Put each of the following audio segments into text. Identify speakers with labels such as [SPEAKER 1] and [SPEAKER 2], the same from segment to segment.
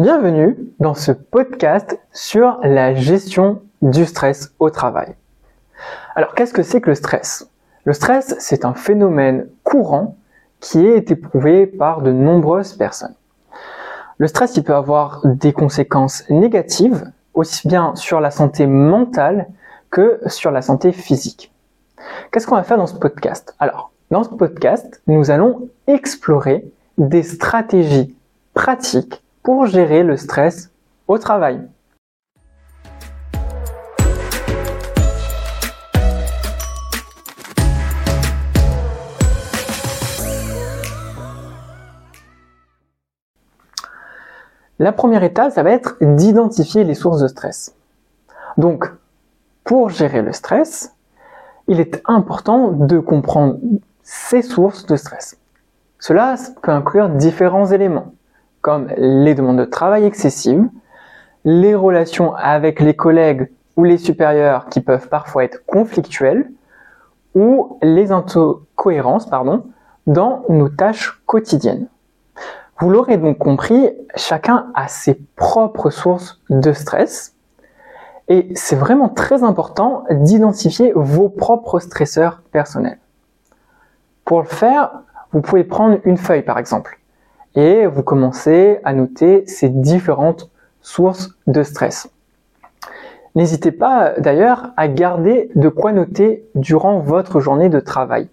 [SPEAKER 1] Bienvenue dans ce podcast sur la gestion du stress au travail. Alors qu'est-ce que c'est que le stress? Le stress, c'est un phénomène courant qui est éprouvé par de nombreuses personnes. Le stress, il peut avoir des conséquences négatives, aussi bien sur la santé mentale que sur la santé physique. Qu'est-ce qu'on va faire dans ce podcast? Alors, dans ce podcast, nous allons explorer des stratégies pratiques pour gérer le stress au travail. La première étape, ça va être d'identifier les sources de stress. Donc, pour gérer le stress, il est important de comprendre ces sources de stress. Cela peut inclure différents éléments, comme les demandes de travail excessives, les relations avec les collègues ou les supérieurs qui peuvent parfois être conflictuelles, ou les incohérences pardon, dans nos tâches quotidiennes. Vous l'aurez donc compris, chacun a ses propres sources de stress et c'est vraiment très important d'identifier vos propres stresseurs personnels. Pour le faire, vous pouvez prendre une feuille par exemple et vous commencez à noter ces différentes sources de stress. N'hésitez pas d'ailleurs à garder de quoi noter durant votre journée de travail.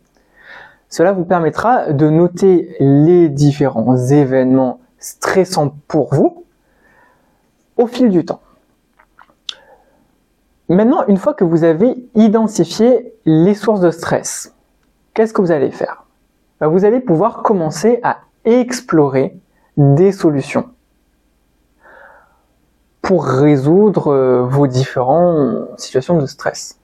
[SPEAKER 1] Cela vous permettra de noter les différents événements stressants pour vous au fil du temps. Maintenant, une fois que vous avez identifié les sources de stress, qu'est-ce que vous allez faire? Ben, Vous allez pouvoir commencer à explorer des solutions pour résoudre euh, vos différentes situations de stress.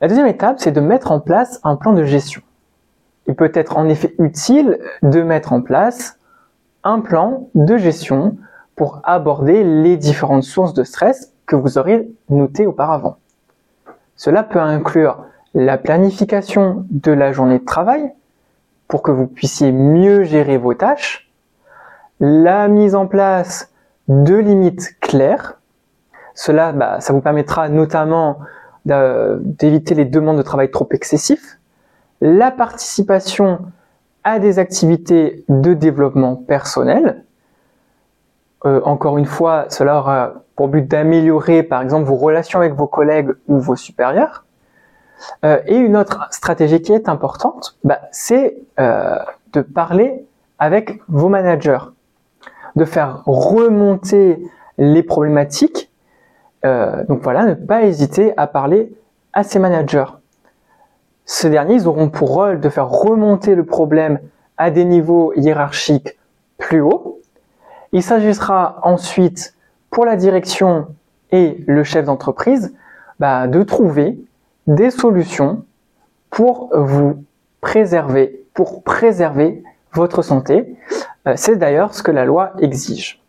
[SPEAKER 1] La deuxième étape, c'est de mettre en place un plan de gestion. Il peut être en effet utile de mettre en place un plan de gestion pour aborder les différentes sources de stress que vous aurez notées auparavant. Cela peut inclure la planification de la journée de travail pour que vous puissiez mieux gérer vos tâches, la mise en place deux limites claires. Cela, bah, vous permettra notamment d'éviter les demandes de travail trop excessifs. La participation à des activités de développement personnel. Euh, encore une fois, cela aura pour but d'améliorer, par exemple, vos relations avec vos collègues ou vos supérieurs. Euh, et une autre stratégie qui est importante, bah, c'est euh, de parler avec vos managers de faire remonter les problématiques. Euh, donc voilà, ne pas hésiter à parler à ces managers. Ces derniers, ils auront pour rôle de faire remonter le problème à des niveaux hiérarchiques plus hauts. Il s'agissera ensuite pour la direction et le chef d'entreprise bah, de trouver des solutions pour vous préserver, pour préserver votre santé. Euh, c'est d'ailleurs ce que la loi exige.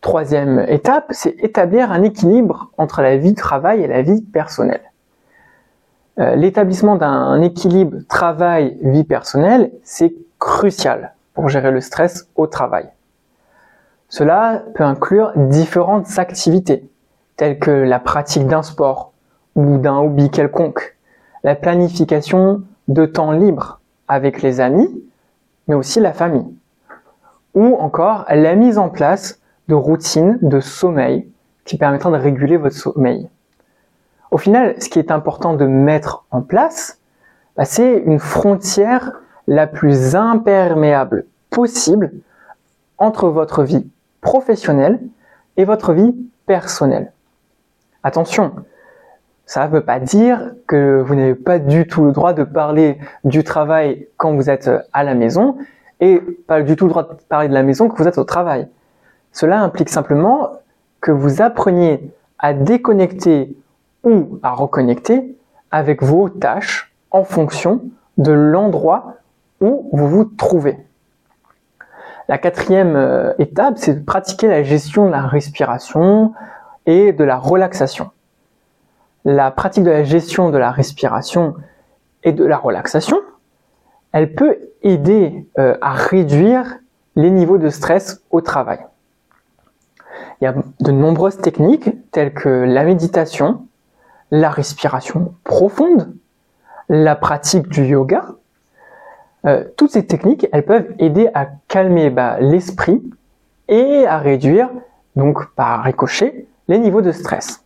[SPEAKER 1] Troisième étape, c'est établir un équilibre entre la vie travail et la vie personnelle. Euh, l'établissement d'un équilibre travail-vie personnelle, c'est crucial pour gérer le stress au travail. Cela peut inclure différentes activités, telles que la pratique d'un sport ou d'un hobby quelconque, la planification de temps libre avec les amis, mais aussi la famille. Ou encore la mise en place de routines de sommeil qui permettront de réguler votre sommeil. Au final, ce qui est important de mettre en place, bah, c'est une frontière la plus imperméable possible entre votre vie professionnelle et votre vie personnelle. Attention, ça ne veut pas dire que vous n'avez pas du tout le droit de parler du travail quand vous êtes à la maison et pas du tout le droit de parler de la maison quand vous êtes au travail. Cela implique simplement que vous appreniez à déconnecter ou à reconnecter avec vos tâches en fonction de l'endroit où vous vous trouvez. La quatrième euh, étape, c'est de pratiquer la gestion de la respiration et de la relaxation la pratique de la gestion de la respiration et de la relaxation, elle peut aider euh, à réduire les niveaux de stress au travail. Il y a de nombreuses techniques telles que la méditation, la respiration profonde, la pratique du yoga. Euh, toutes ces techniques, elles peuvent aider à calmer bah, l'esprit et à réduire, donc par ricochet, les niveaux de stress.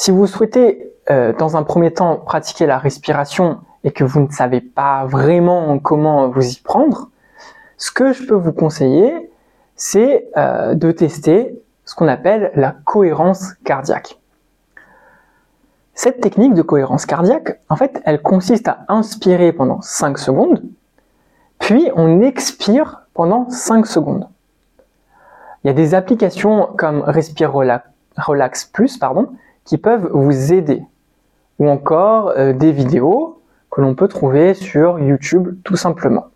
[SPEAKER 1] Si vous souhaitez, euh, dans un premier temps, pratiquer la respiration et que vous ne savez pas vraiment comment vous y prendre, ce que je peux vous conseiller, c'est euh, de tester ce qu'on appelle la cohérence cardiaque. Cette technique de cohérence cardiaque, en fait, elle consiste à inspirer pendant 5 secondes, puis on expire pendant 5 secondes. Il y a des applications comme Respire Relax Plus pardon, qui peuvent vous aider, ou encore euh, des vidéos que l'on peut trouver sur YouTube tout simplement.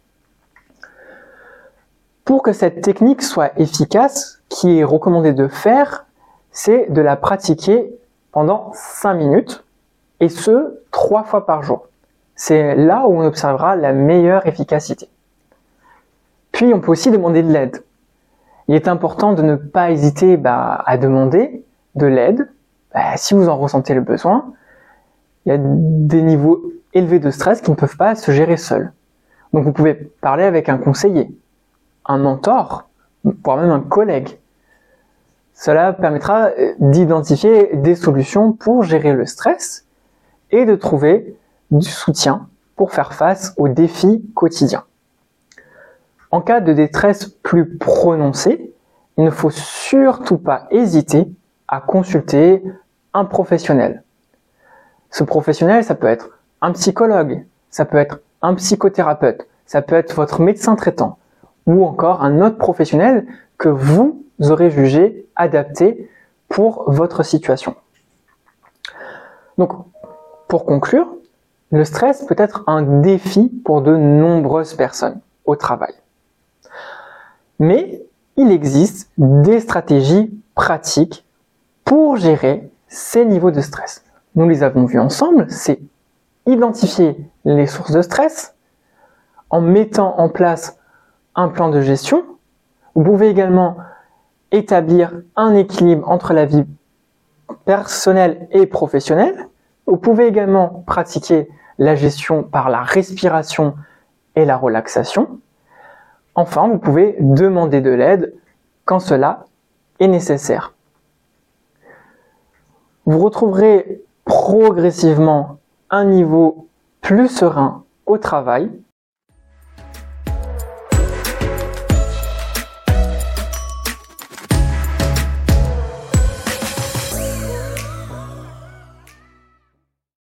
[SPEAKER 1] Pour que cette technique soit efficace, qui est recommandé de faire, c'est de la pratiquer pendant 5 minutes, et ce, trois fois par jour. C'est là où on observera la meilleure efficacité. Puis on peut aussi demander de l'aide. Il est important de ne pas hésiter bah, à demander de l'aide bah, si vous en ressentez le besoin. Il y a des niveaux élevés de stress qui ne peuvent pas se gérer seuls. Donc vous pouvez parler avec un conseiller, un mentor, voire même un collègue. Cela permettra euh, d'identifier des solutions pour gérer le stress et de trouver du soutien pour faire face aux défis quotidiens. En cas de détresse plus prononcée, il ne faut surtout pas hésiter à consulter un professionnel. Ce professionnel, ça peut être un psychologue, ça peut être un psychothérapeute, ça peut être votre médecin traitant, ou encore un autre professionnel que vous aurez jugé adapté pour votre situation. Donc, pour conclure, le stress peut être un défi pour de nombreuses personnes au travail. Mais il existe des stratégies pratiques pour gérer ces niveaux de stress. Nous les avons vus ensemble, c'est identifier les sources de stress en mettant en place un plan de gestion. Vous pouvez également établir un équilibre entre la vie personnelle et professionnelle. Vous pouvez également pratiquer la gestion par la respiration et la relaxation. Enfin, vous pouvez demander de l'aide quand cela est nécessaire. Vous retrouverez progressivement un niveau plus serein au travail